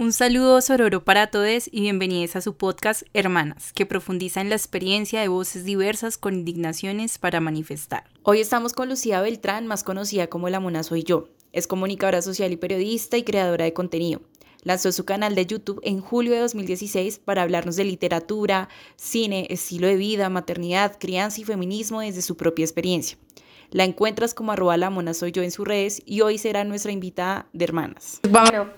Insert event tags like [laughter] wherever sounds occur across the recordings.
Un saludo sororo para todos y bienvenidos a su podcast Hermanas, que profundiza en la experiencia de voces diversas con indignaciones para manifestar. Hoy estamos con Lucía Beltrán, más conocida como La Mona Soy Yo. Es comunicadora social y periodista y creadora de contenido. Lanzó su canal de YouTube en julio de 2016 para hablarnos de literatura, cine, estilo de vida, maternidad, crianza y feminismo desde su propia experiencia. La encuentras como arroba la mona soy yo en sus redes y hoy será nuestra invitada de hermanas. Bueno,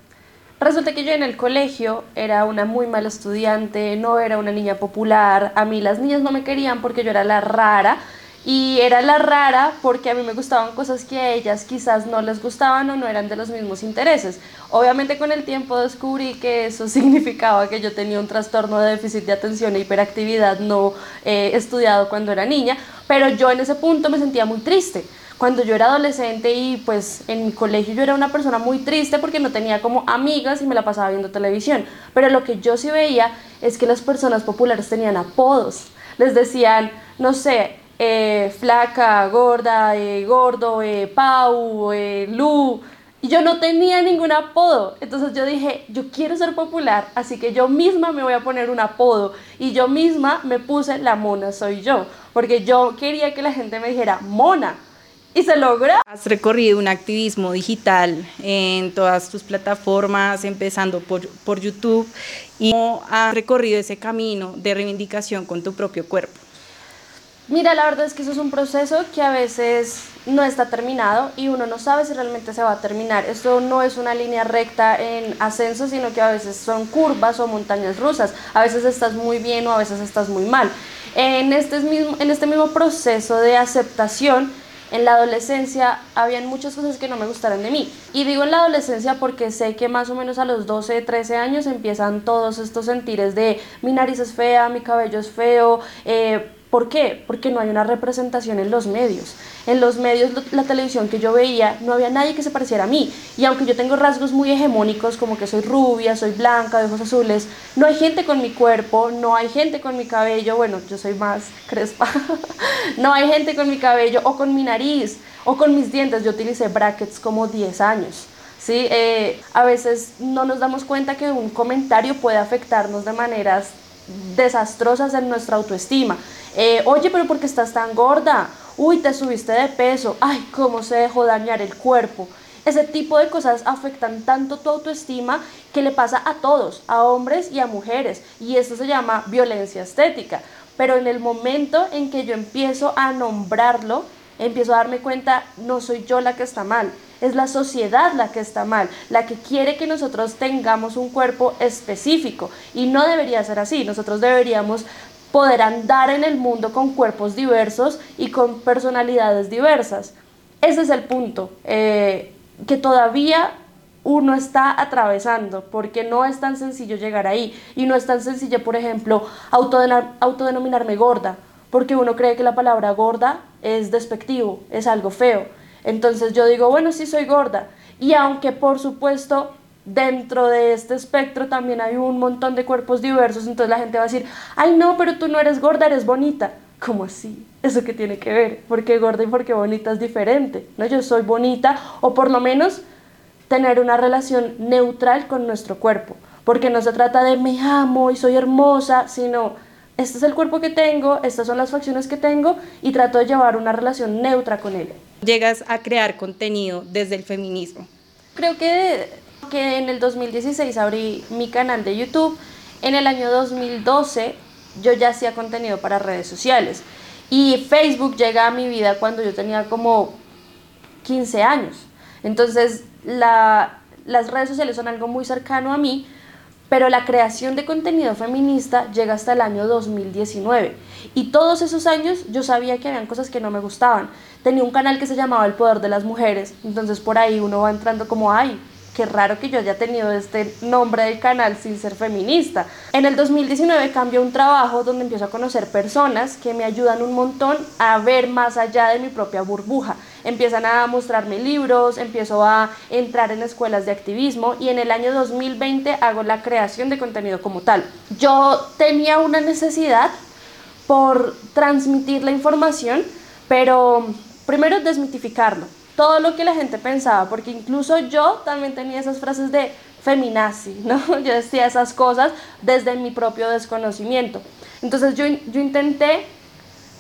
Resulta que yo en el colegio era una muy mala estudiante, no era una niña popular, a mí las niñas no me querían porque yo era la rara y era la rara porque a mí me gustaban cosas que a ellas quizás no les gustaban o no eran de los mismos intereses. Obviamente con el tiempo descubrí que eso [laughs] significaba que yo tenía un trastorno de déficit de atención e hiperactividad no eh, estudiado cuando era niña, pero yo en ese punto me sentía muy triste cuando yo era adolescente y pues en mi colegio yo era una persona muy triste porque no tenía como amigas y me la pasaba viendo televisión. Pero lo que yo sí veía es que las personas populares tenían apodos. Les decían, no sé, eh, flaca, gorda, eh, gordo, eh, Pau, Lu. Y yo no tenía ningún apodo. Entonces yo dije, yo quiero ser popular, así que yo misma me voy a poner un apodo. Y yo misma me puse la mona soy yo. Porque yo quería que la gente me dijera mona y se logró. Has recorrido un activismo digital en todas tus plataformas, empezando por, por YouTube, y cómo has recorrido ese camino de reivindicación con tu propio cuerpo. Mira, la verdad es que eso es un proceso que a veces no está terminado y uno no sabe si realmente se va a terminar. Esto no es una línea recta en ascenso, sino que a veces son curvas o montañas rusas. A veces estás muy bien o a veces estás muy mal. En este mismo, en este mismo proceso de aceptación, en la adolescencia habían muchas cosas que no me gustaron de mí. Y digo en la adolescencia porque sé que más o menos a los 12, 13 años empiezan todos estos sentires de mi nariz es fea, mi cabello es feo, eh, ¿Por qué? Porque no hay una representación en los medios. En los medios, la televisión que yo veía, no había nadie que se pareciera a mí. Y aunque yo tengo rasgos muy hegemónicos, como que soy rubia, soy blanca, de ojos azules, no hay gente con mi cuerpo, no hay gente con mi cabello, bueno, yo soy más [laughs] crespa, no hay gente con mi cabello o con mi nariz o con mis dientes. Yo utilicé brackets como 10 años. ¿sí? Eh, a veces no nos damos cuenta que un comentario puede afectarnos de maneras desastrosas en nuestra autoestima. Eh, oye, pero ¿por qué estás tan gorda? Uy, te subiste de peso. Ay, cómo se dejó dañar el cuerpo. Ese tipo de cosas afectan tanto tu autoestima que le pasa a todos, a hombres y a mujeres. Y esto se llama violencia estética. Pero en el momento en que yo empiezo a nombrarlo, empiezo a darme cuenta, no soy yo la que está mal, es la sociedad la que está mal, la que quiere que nosotros tengamos un cuerpo específico. Y no debería ser así, nosotros deberíamos poder andar en el mundo con cuerpos diversos y con personalidades diversas. Ese es el punto eh, que todavía uno está atravesando, porque no es tan sencillo llegar ahí y no es tan sencillo, por ejemplo, autodenominarme gorda, porque uno cree que la palabra gorda es despectivo, es algo feo. Entonces yo digo, bueno, sí soy gorda. Y aunque por supuesto dentro de este espectro también hay un montón de cuerpos diversos, entonces la gente va a decir, ay no, pero tú no eres gorda, eres bonita. ¿Cómo así? ¿Eso qué tiene que ver? Porque gorda y porque bonita es diferente. ¿no? Yo soy bonita o por lo menos tener una relación neutral con nuestro cuerpo. Porque no se trata de me amo y soy hermosa, sino este es el cuerpo que tengo, estas son las facciones que tengo y trato de llevar una relación neutra con él. Llegas a crear contenido desde el feminismo. Creo que que en el 2016 abrí mi canal de YouTube. En el año 2012 yo ya hacía contenido para redes sociales. Y Facebook llega a mi vida cuando yo tenía como 15 años. Entonces las redes sociales son algo muy cercano a mí, pero la creación de contenido feminista llega hasta el año 2019. Y todos esos años yo sabía que habían cosas que no me gustaban. Tenía un canal que se llamaba El Poder de las Mujeres, entonces por ahí uno va entrando como, ay, qué raro que yo haya tenido este nombre del canal sin ser feminista. En el 2019 cambio un trabajo donde empiezo a conocer personas que me ayudan un montón a ver más allá de mi propia burbuja. Empiezan a mostrarme libros, empiezo a entrar en escuelas de activismo y en el año 2020 hago la creación de contenido como tal. Yo tenía una necesidad por transmitir la información, pero primero desmitificarlo todo lo que la gente pensaba, porque incluso yo también tenía esas frases de feminazi, [laughs] ¿no? Yo decía esas cosas desde mi propio desconocimiento. Entonces yo, yo intenté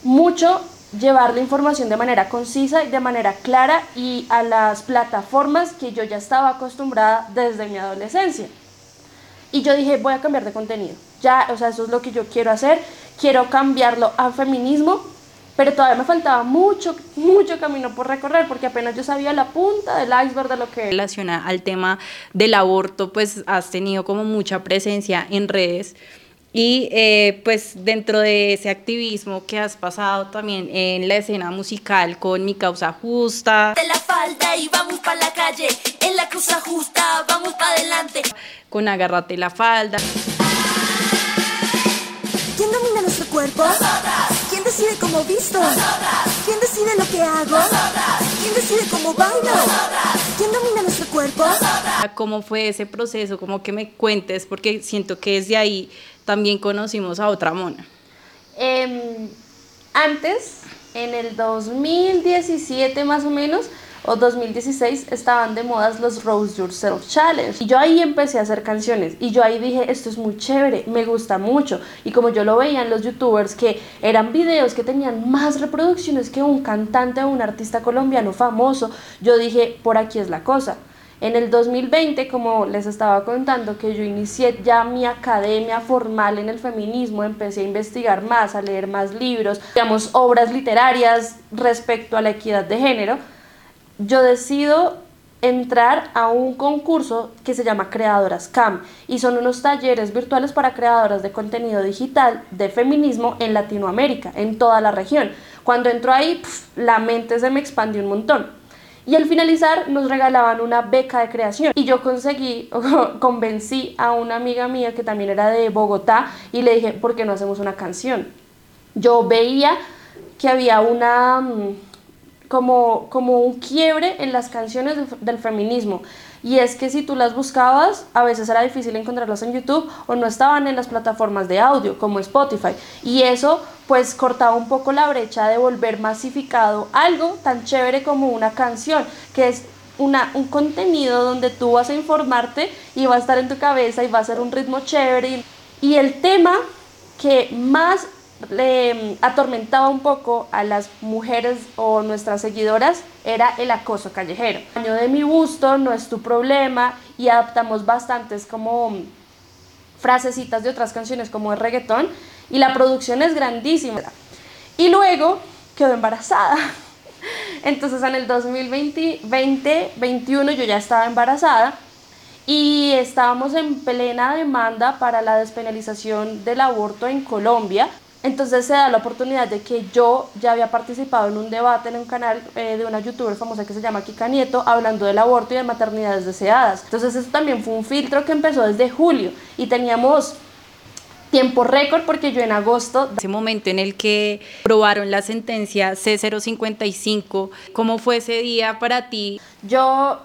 mucho llevar la información de manera concisa y de manera clara y a las plataformas que yo ya estaba acostumbrada desde mi adolescencia. Y yo dije, voy a cambiar de contenido. Ya, o sea, eso es lo que yo quiero hacer. Quiero cambiarlo a feminismo, pero todavía me faltaba mucho, mucho camino por recorrer, porque apenas yo sabía la punta del iceberg de lo que... Relaciona al tema del aborto, pues has tenido como mucha presencia en redes. Y eh, pues dentro de ese activismo que has pasado también en la escena musical con Mi Causa Justa. De la falda y vamos para la calle, en la causa justa, vamos para adelante. Con Agárrate la falda. ¿Quién domina nuestro cuerpo? ¿Quién decide cómo visto? ¿Quién decide lo que hago? ¿Quién decide cómo bailo? ¿Quién domina nuestro cuerpo? ¿Cómo fue ese proceso? Como que me cuentes, porque siento que desde ahí también conocimos a otra mona. Em, antes, en el 2017 más o menos, o 2016 estaban de modas los Rose Yourself Challenge. Y yo ahí empecé a hacer canciones y yo ahí dije, esto es muy chévere, me gusta mucho. Y como yo lo veía en los youtubers que eran videos que tenían más reproducciones que un cantante o un artista colombiano famoso, yo dije, por aquí es la cosa. En el 2020, como les estaba contando, que yo inicié ya mi academia formal en el feminismo, empecé a investigar más, a leer más libros, digamos, obras literarias respecto a la equidad de género, yo decido entrar a un concurso que se llama Creadoras CAM y son unos talleres virtuales para creadoras de contenido digital de feminismo en Latinoamérica, en toda la región. Cuando entro ahí, la mente se me expandió un montón. Y al finalizar nos regalaban una beca de creación y yo conseguí, [laughs] convencí a una amiga mía que también era de Bogotá y le dije, ¿por qué no hacemos una canción? Yo veía que había una, mm, como, como un quiebre en las canciones del feminismo y es que si tú las buscabas, a veces era difícil encontrarlas en YouTube o no estaban en las plataformas de audio como Spotify. Y eso pues cortaba un poco la brecha de volver masificado algo tan chévere como una canción, que es una, un contenido donde tú vas a informarte y va a estar en tu cabeza y va a ser un ritmo chévere. Y el tema que más le atormentaba un poco a las mujeres o nuestras seguidoras era el acoso callejero. El año de mi gusto no es tu problema y adaptamos bastantes como frasecitas de otras canciones como el reggaetón y la producción es grandísima. Y luego quedó embarazada. [laughs] Entonces en el 2020, 2021 yo ya estaba embarazada y estábamos en plena demanda para la despenalización del aborto en Colombia. Entonces se da la oportunidad de que yo ya había participado en un debate en un canal eh, de una youtuber famosa que se llama Kika Nieto hablando del aborto y de maternidades deseadas. Entonces eso también fue un filtro que empezó desde julio y teníamos tiempo récord porque yo en agosto... Ese momento en el que probaron la sentencia C055, ¿cómo fue ese día para ti? Yo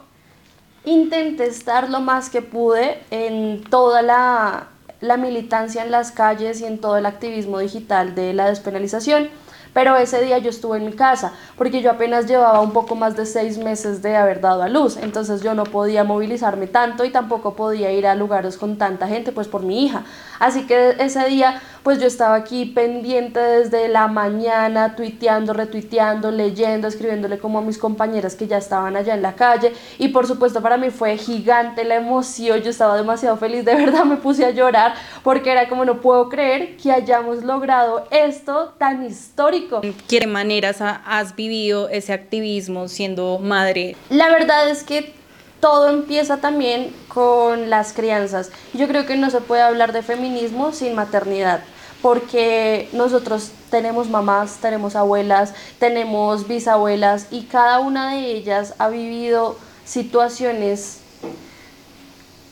intenté estar lo más que pude en toda la la militancia en las calles y en todo el activismo digital de la despenalización. Pero ese día yo estuve en mi casa porque yo apenas llevaba un poco más de seis meses de haber dado a luz. Entonces yo no podía movilizarme tanto y tampoco podía ir a lugares con tanta gente pues por mi hija. Así que ese día pues yo estaba aquí pendiente desde la mañana, tuiteando, retuiteando, leyendo, escribiéndole como a mis compañeras que ya estaban allá en la calle. Y por supuesto para mí fue gigante la emoción, yo estaba demasiado feliz, de [laughs] verdad me puse a llorar porque era como no puedo creer que hayamos logrado esto tan histórico. ¿Qué maneras has vivido ese activismo siendo madre? La verdad es que todo empieza también con las crianzas. Yo creo que no se puede hablar de feminismo sin maternidad, porque nosotros tenemos mamás, tenemos abuelas, tenemos bisabuelas y cada una de ellas ha vivido situaciones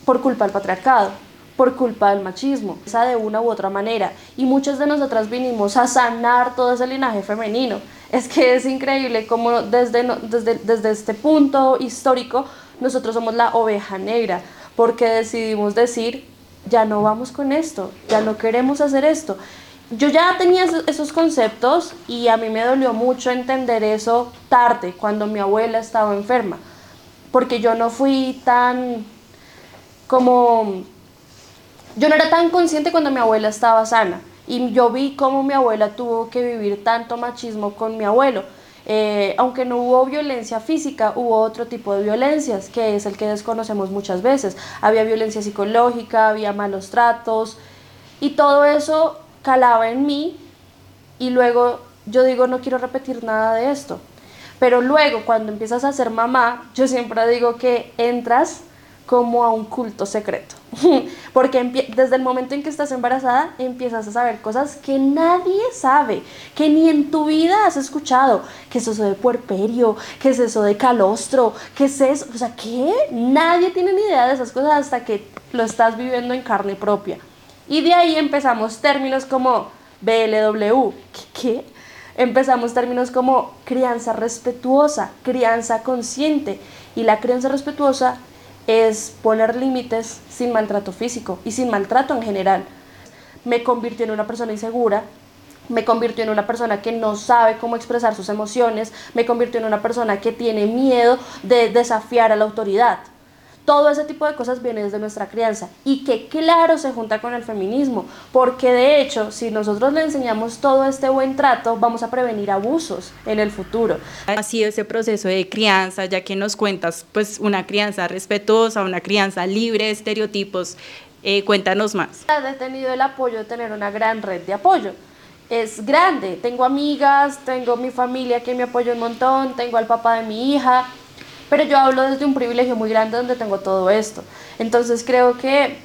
por culpa del patriarcado, por culpa del machismo, esa de una u otra manera. Y muchas de nosotras vinimos a sanar todo ese linaje femenino. Es que es increíble cómo desde, desde, desde este punto histórico nosotros somos la oveja negra, porque decidimos decir, ya no vamos con esto, ya no queremos hacer esto. Yo ya tenía esos conceptos y a mí me dolió mucho entender eso tarde, cuando mi abuela estaba enferma, porque yo no fui tan como yo no era tan consciente cuando mi abuela estaba sana y yo vi cómo mi abuela tuvo que vivir tanto machismo con mi abuelo. Eh, aunque no hubo violencia física, hubo otro tipo de violencias, que es el que desconocemos muchas veces. Había violencia psicológica, había malos tratos, y todo eso calaba en mí, y luego yo digo, no quiero repetir nada de esto. Pero luego, cuando empiezas a ser mamá, yo siempre digo que entras como a un culto secreto. [laughs] Porque desde el momento en que estás embarazada empiezas a saber cosas que nadie sabe, que ni en tu vida has escuchado. ¿Qué es eso de puerperio? ¿Qué es eso de calostro? ¿Qué es eso? O sea, ¿qué? Nadie tiene ni idea de esas cosas hasta que lo estás viviendo en carne propia. Y de ahí empezamos términos como BLW. ¿Qué? Empezamos términos como crianza respetuosa, crianza consciente. Y la crianza respetuosa es poner límites sin maltrato físico y sin maltrato en general. Me convirtió en una persona insegura, me convirtió en una persona que no sabe cómo expresar sus emociones, me convirtió en una persona que tiene miedo de desafiar a la autoridad. Todo ese tipo de cosas viene desde nuestra crianza y que claro se junta con el feminismo, porque de hecho si nosotros le enseñamos todo este buen trato, vamos a prevenir abusos en el futuro. Ha sido ese proceso de crianza, ya que nos cuentas pues una crianza respetuosa, una crianza libre de estereotipos. Eh, cuéntanos más. He tenido el apoyo de tener una gran red de apoyo es grande. Tengo amigas, tengo mi familia que me apoya un montón, tengo al papá de mi hija, pero yo hablo desde un privilegio muy grande donde tengo todo esto. Entonces creo que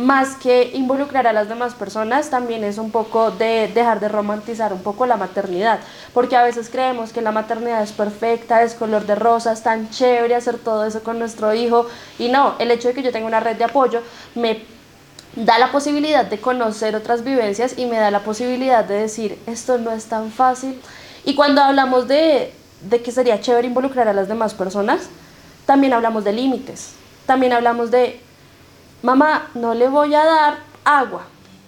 más que involucrar a las demás personas, también es un poco de dejar de romantizar un poco la maternidad, porque a veces creemos que la maternidad es perfecta, es color de rosa, es tan chévere hacer todo eso con nuestro hijo, y no, el hecho de que yo tenga una red de apoyo me da la posibilidad de conocer otras vivencias y me da la posibilidad de decir, esto no es tan fácil. Y cuando hablamos de, de que sería chévere involucrar a las demás personas, también hablamos de límites. También hablamos de, mamá, no le voy a dar agua,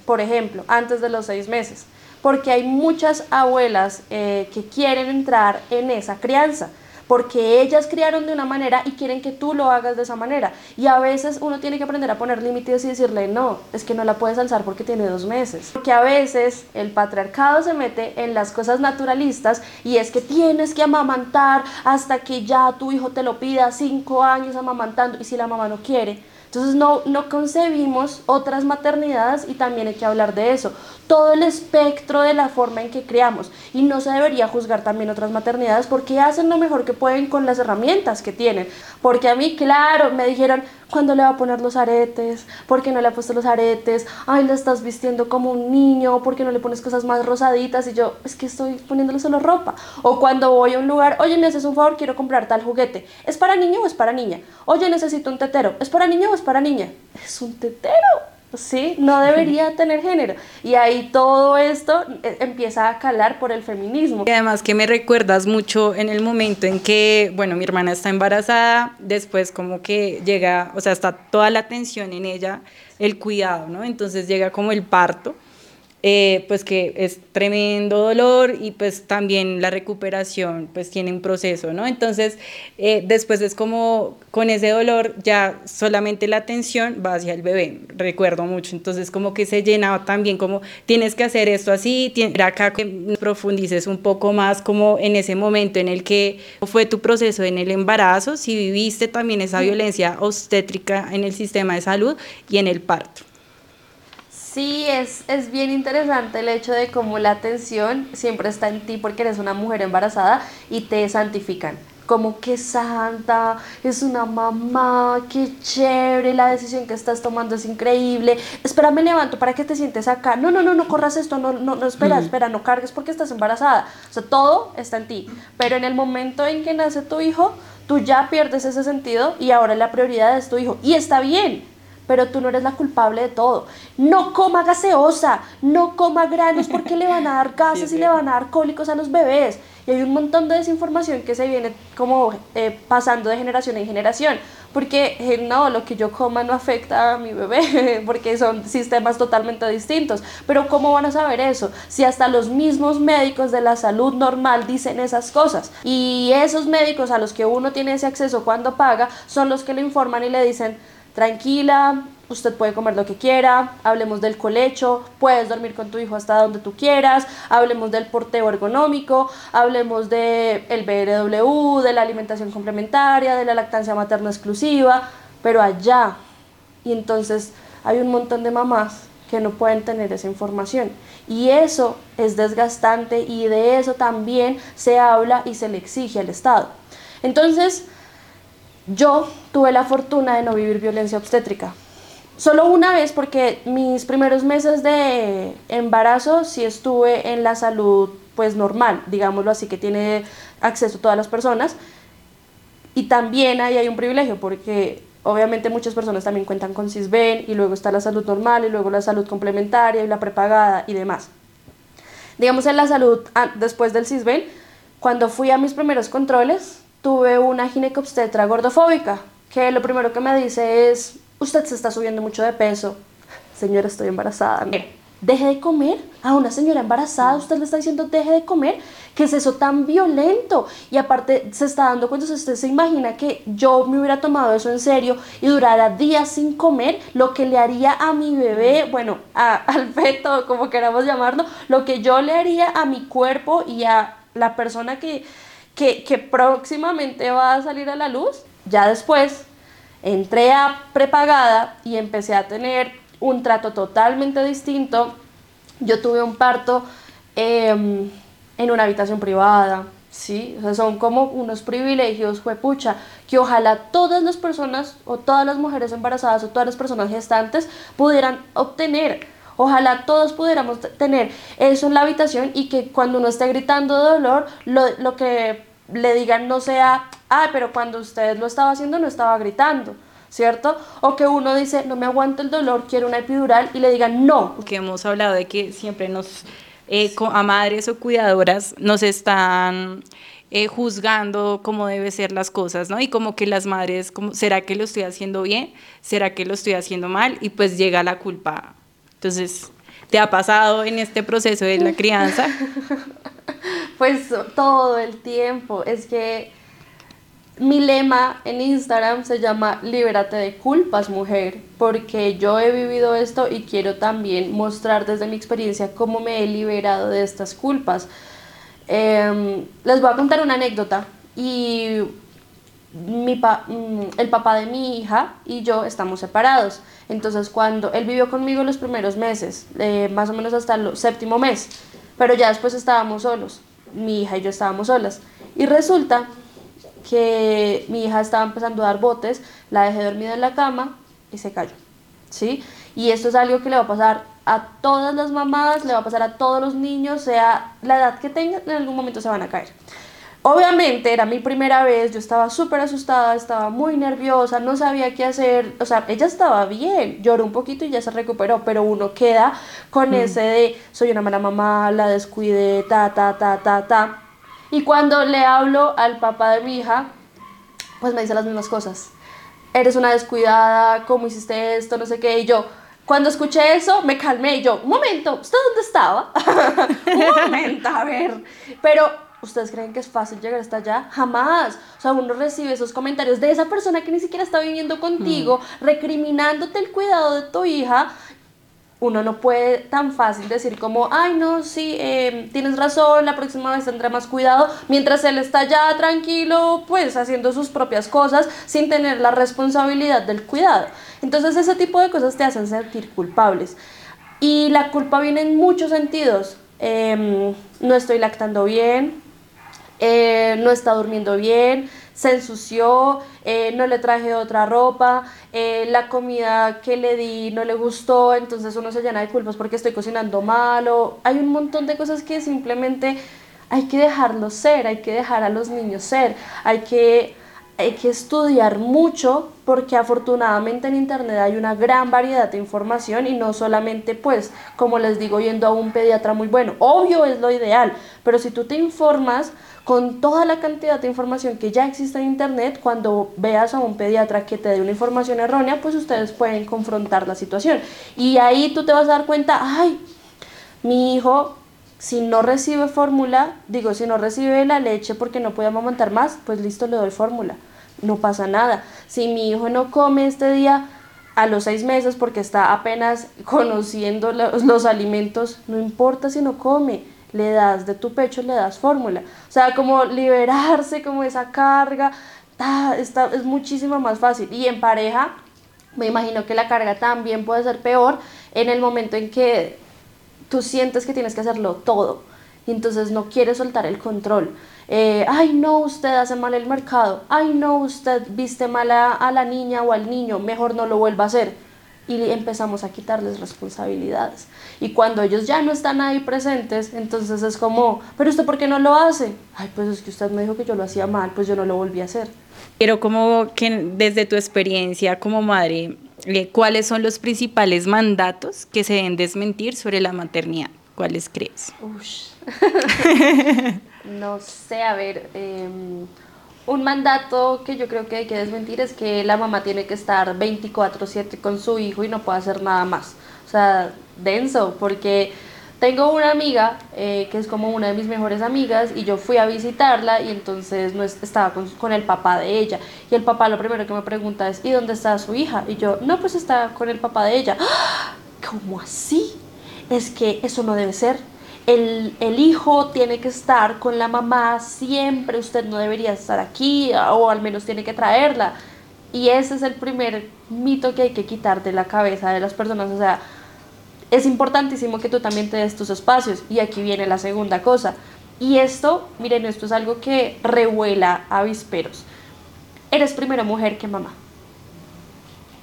por ejemplo, antes de los seis meses, porque hay muchas abuelas eh, que quieren entrar en esa crianza porque ellas criaron de una manera y quieren que tú lo hagas de esa manera. Y a veces uno tiene que aprender a poner límites y decirle, no, es que no la puedes alzar porque tiene dos meses. Porque a veces el patriarcado se mete en las cosas naturalistas y es que tienes que amamantar hasta que ya tu hijo te lo pida cinco años amamantando y si la mamá no quiere, entonces no, no concebimos otras maternidades y también hay que hablar de eso. Todo el espectro de la forma en que criamos. Y no se debería juzgar también otras maternidades porque hacen lo mejor que pueden con las herramientas que tienen. Porque a mí, claro, me dijeron, ¿cuándo le va a poner los aretes? ¿Por qué no le ha puesto los aretes? Ay, la estás vistiendo como un niño, ¿por qué no le pones cosas más rosaditas? Y yo, es que estoy poniéndole solo ropa. O cuando voy a un lugar, oye, me haces un favor, quiero comprar tal juguete. ¿Es para niño o es para niña? Oye, necesito un tetero. ¿Es para niño o es para niña? Es un tetero. ¿Sí? No debería [laughs] tener género. Y ahí todo esto eh, empieza a calar por el feminismo. Y además que me recuerdas mucho en el momento en que, bueno, mi hermana está embarazada, después como que llega, o sea, está toda la atención en ella, el cuidado, ¿no? Entonces llega como el parto eh, pues que es tremendo dolor y pues también la recuperación pues tiene un proceso, ¿no? Entonces eh, después es como con ese dolor ya solamente la atención va hacia el bebé, recuerdo mucho, entonces como que se llenaba también como tienes que hacer esto así, acá que profundices un poco más como en ese momento en el que fue tu proceso en el embarazo, si viviste también esa violencia obstétrica en el sistema de salud y en el parto. Sí, es, es bien interesante el hecho de cómo la atención siempre está en ti porque eres una mujer embarazada y te santifican. Como que santa, es una mamá, qué chévere, la decisión que estás tomando es increíble. Espera, me levanto para que te sientes acá. No, no, no, no corras esto, no, no, no, espera, espera, no cargues porque estás embarazada. O sea, todo está en ti. Pero en el momento en que nace tu hijo, tú ya pierdes ese sentido y ahora la prioridad es tu hijo. Y está bien, pero tú no eres la culpable de todo. No coma gaseosa, no coma granos porque le van a dar [laughs] gases y le van a dar cólicos a los bebés. Y hay un montón de desinformación que se viene como eh, pasando de generación en generación. Porque eh, no, lo que yo coma no afecta a mi bebé, [laughs] porque son sistemas totalmente distintos. Pero ¿cómo van a saber eso? Si hasta los mismos médicos de la salud normal dicen esas cosas. Y esos médicos a los que uno tiene ese acceso cuando paga son los que le informan y le dicen, tranquila, usted puede comer lo que quiera, hablemos del colecho, puedes dormir con tu hijo hasta donde tú quieras, hablemos del porteo ergonómico, hablemos del el BRW, de la alimentación complementaria, de la lactancia materna exclusiva, pero allá. Y entonces hay un montón de mamás que no pueden tener esa información. Y eso es desgastante y de eso también se habla y se le exige al Estado. Entonces, yo tuve la fortuna de no vivir violencia obstétrica. Solo una vez porque mis primeros meses de embarazo sí estuve en la salud pues normal, digámoslo así, que tiene acceso todas las personas. Y también ahí hay un privilegio porque obviamente muchas personas también cuentan con CISBEN y luego está la salud normal y luego la salud complementaria y la prepagada y demás. Digamos en la salud ah, después del CISBEN, cuando fui a mis primeros controles, tuve una ginecobstetra gordofóbica, que lo primero que me dice es, usted se está subiendo mucho de peso. Señora, estoy embarazada. Deje de comer. A una señora embarazada usted le está diciendo deje de comer. ¿Qué es eso tan violento? Y aparte se está dando cuenta, usted se imagina que yo me hubiera tomado eso en serio y durara días sin comer, lo que le haría a mi bebé, bueno, al feto, como queramos llamarlo, lo que yo le haría a mi cuerpo y a la persona que, que, próximamente va a salir a la luz. Ya después entré a prepagada y empecé a tener un trato totalmente distinto. Yo tuve un parto em, en una habitación privada, ¿sí? O sea, son como unos privilegios, juepucha, que ojalá todas las personas o todas las mujeres embarazadas o todas las personas gestantes pudieran obtener. Ojalá todos pudiéramos tener eso en la habitación y que cuando uno esté gritando de dolor, lo, lo que le digan no sea, ah, pero cuando usted lo estaba haciendo no estaba gritando. ¿cierto? O que uno dice, no me aguanto el dolor, quiero una epidural y le digan no. Que hemos hablado de que siempre nos, eh, a madres o cuidadoras, nos están eh, juzgando cómo deben ser las cosas, ¿no? Y como que las madres, como, ¿será que lo estoy haciendo bien? ¿Será que lo estoy haciendo mal? Y pues llega la culpa. Entonces, ¿te ha pasado en este proceso de la [laughs] crianza? pues todo el tiempo. Es que mi lema en Instagram se llama Libérate de culpas, mujer, porque yo he vivido esto y quiero también mostrar desde mi experiencia cómo me he liberado de estas culpas. Em, les voy a contar una anécdota y mi mm, el papá de mi hija y yo estamos separados. Entonces cuando él vivió conmigo los primeros meses, eh, más o menos hasta el séptimo mes, pero ya después estábamos solos, mi hija y yo estábamos solas. Y resulta que mi hija estaba empezando a dar botes, la dejé dormida en la cama y se cayó. ¿Sí? Y esto es algo que le va a pasar a todas las mamás, le va a pasar a todos los niños, sea la edad que tengan, en algún momento se van a caer. Obviamente era mi primera vez, yo estaba súper asustada, estaba muy nerviosa, no sabía qué hacer, o sea, ella estaba bien, lloró un poquito y ya se recuperó, pero uno queda con mm. ese de soy una mala mamá, la descuide, ta, ta, ta, ta, ta. Y cuando le hablo al papá de mi hija, pues me dice las mismas cosas. Eres una descuidada, ¿cómo hiciste esto? No sé qué. Y yo, cuando escuché eso, me calmé y yo, un momento, ¿usted dónde estaba? [laughs] un momento, a ver. Pero, ¿ustedes creen que es fácil llegar hasta allá? Jamás. O sea, uno recibe esos comentarios de esa persona que ni siquiera está viviendo contigo, mm. recriminándote el cuidado de tu hija uno no puede tan fácil decir como, ay, no, sí, em, tienes razón, la próxima vez tendrá más cuidado, mientras él está ya tranquilo, pues haciendo sus propias cosas sin tener la responsabilidad del cuidado. Entonces ese tipo de cosas te hacen sentir culpables. Y la culpa viene en muchos sentidos. Em, no estoy lactando bien, eh, no está durmiendo bien, se ensució, eh, no le traje otra ropa, eh, la comida que le di no le gustó, entonces uno se llena de culpas porque estoy cocinando mal o hay un montón de cosas que simplemente hay que dejarlos ser, hay que dejar a los niños ser, hay que, hay que estudiar mucho porque afortunadamente en internet hay una gran variedad de información y no solamente pues como les digo yendo a un pediatra muy bueno, obvio es lo ideal, pero si tú te informas con toda la cantidad de información que ya existe en Internet, cuando veas a un pediatra que te dé una información errónea, pues ustedes pueden confrontar la situación. Y ahí tú te vas a dar cuenta, ay, mi hijo, si no recibe fórmula, digo, si no recibe la leche porque no puede amamantar más, pues listo, le doy fórmula. No pasa nada. Si mi hijo no come este día, a los seis meses porque está apenas [laughs] conociendo los, los alimentos, no importa si no come, le das de tu pecho, le das fórmula. O sea, como liberarse, como esa carga, está, es muchísimo más fácil. Y en pareja, me imagino que la carga también puede ser peor en el momento en que tú sientes que tienes que hacerlo todo y entonces no quieres soltar el control. Eh, ay no, usted hace mal el mercado, ay no, usted viste mal a, la niña o al niño, mejor no lo vuelva a hacer. Y empezamos a quitarles responsabilidades. Y cuando ellos ya no están ahí presentes, entonces es como, pero usted por qué no lo hace? Ay, pues es que usted me dijo que yo lo hacía mal, pues yo no lo volví a hacer. Pero como que desde tu experiencia como madre, eh, ¿cuáles son los principales mandatos que se deben desmentir sobre la maternidad? ¿Cuáles crees? [laughs] [laughs] no sé, a ver, em, un mandato que yo creo que hay que desmentir es que la mamá tiene que estar 24/7 con su hijo y no puede hacer nada más. O sea, denso, porque tengo una amiga eh, que es como una de mis mejores amigas y yo fui a visitarla y entonces no estaba con, con, el papá de ella. Y el papá lo primero que me pregunta es, ¿y dónde está su hija? Y yo, no, pues está con el papá de ella. ¡Ah! ¿Cómo así? Es que eso no debe ser el, hijo tiene que estar con la mamá siempre, usted no debería estar aquí o al menos tiene que traerla. Y ese es el primer mito que hay que quitar de la cabeza de las personas. O sea, es importantísimo que tú también te des tus espacios. Y aquí viene la segunda cosa. Y esto, miren, esto es algo que revuela avisperos. Eres primero mujer que mamá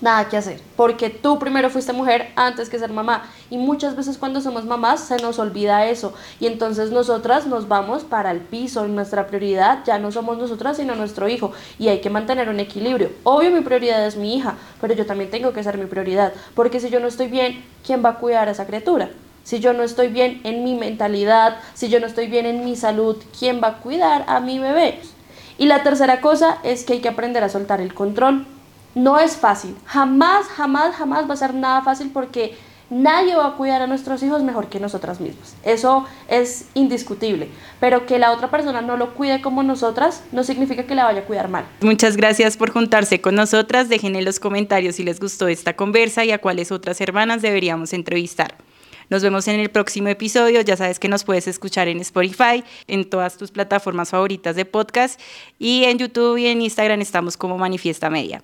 nada que hacer, porque tú primero fuiste mujer antes que ser mamá y muchas veces cuando somos mamás se nos olvida eso y entonces nosotras nos vamos para el piso nuestra prioridad ya no somos nosotras sino nuestro hijo y hay que mantener un equilibrio. Obvio mi prioridad es mi hija, pero yo también tengo que ser mi prioridad, porque si yo no estoy bien, ¿quién va a cuidar a esa criatura? Si yo no estoy bien en mi mentalidad, si yo no estoy bien en mi salud, ¿quién va a cuidar a mi bebé? Y la tercera cosa es que hay que aprender a soltar el control no es fácil, jamás, jamás, jamás va a ser nada fácil porque nadie va a cuidar a nuestros hijos mejor que nosotras mismas. Eso es indiscutible. Pero que la otra persona no lo cuide como nosotras no significa que la vaya a cuidar mal. Muchas gracias por juntarse con nosotras. Dejen en los comentarios si les gustó esta conversa y a cuáles otras hermanas deberíamos entrevistar. Nos vemos en el próximo episodio. Ya sabes que nos puedes escuchar en Spotify, en todas tus plataformas favoritas de podcast y en YouTube y en Instagram estamos como Manifiesta Media.